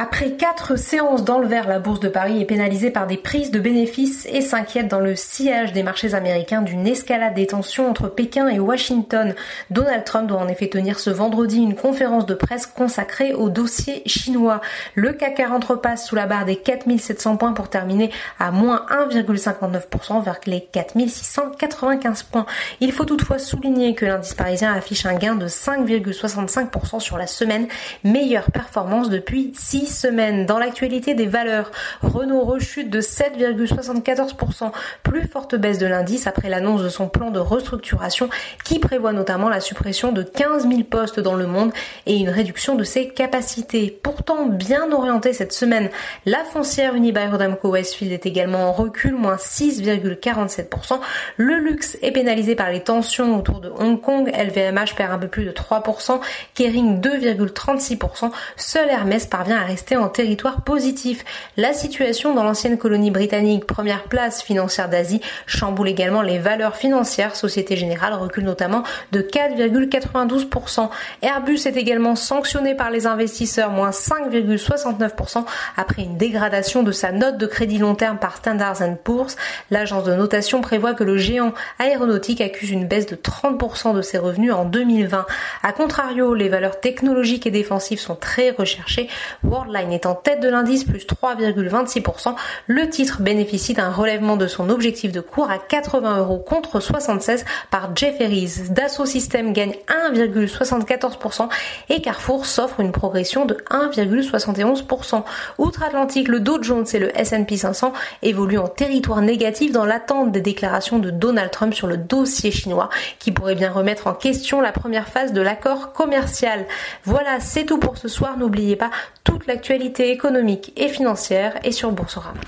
Après quatre séances dans le vert, la bourse de Paris est pénalisée par des prises de bénéfices et s'inquiète dans le sillage des marchés américains d'une escalade des tensions entre Pékin et Washington. Donald Trump doit en effet tenir ce vendredi une conférence de presse consacrée au dossier chinois. Le CAC 40 repasse sous la barre des 4700 points pour terminer à moins 1,59% vers les 4695 points. Il faut toutefois souligner que l'indice parisien affiche un gain de 5,65% sur la semaine, meilleure performance depuis 6 semaine. Dans l'actualité des valeurs, Renault rechute de 7,74%, plus forte baisse de l'indice après l'annonce de son plan de restructuration qui prévoit notamment la suppression de 15 000 postes dans le monde et une réduction de ses capacités. Pourtant bien orientée cette semaine, la foncière Unibail-Rodamco Westfield est également en recul, moins 6,47%. Le luxe est pénalisé par les tensions autour de Hong Kong, LVMH perd un peu plus de 3%, Kering 2,36%, seul Hermès parvient à en territoire positif. La situation dans l'ancienne colonie britannique, première place financière d'Asie, chamboule également les valeurs financières. Société Générale recule notamment de 4,92%. Airbus est également sanctionné par les investisseurs, moins 5,69% après une dégradation de sa note de crédit long terme par Standard Poor's. L'agence de notation prévoit que le géant aéronautique accuse une baisse de 30% de ses revenus en 2020. A contrario, les valeurs technologiques et défensives sont très recherchées. Worldline est en tête de l'indice plus 3,26%. Le titre bénéficie d'un relèvement de son objectif de cours à 80 euros contre 76 par Jefferies. Dassault Systèmes gagne 1,74% et Carrefour s'offre une progression de 1,71%. Outre-Atlantique, le Dow Jones et le S&P 500 évoluent en territoire négatif dans l'attente des déclarations de Donald Trump sur le dossier chinois qui pourrait bien remettre en question la première phase de l'accord commercial. Voilà, c'est tout pour ce soir. N'oubliez pas toute l'actualité économique et financière est sur Boursorama.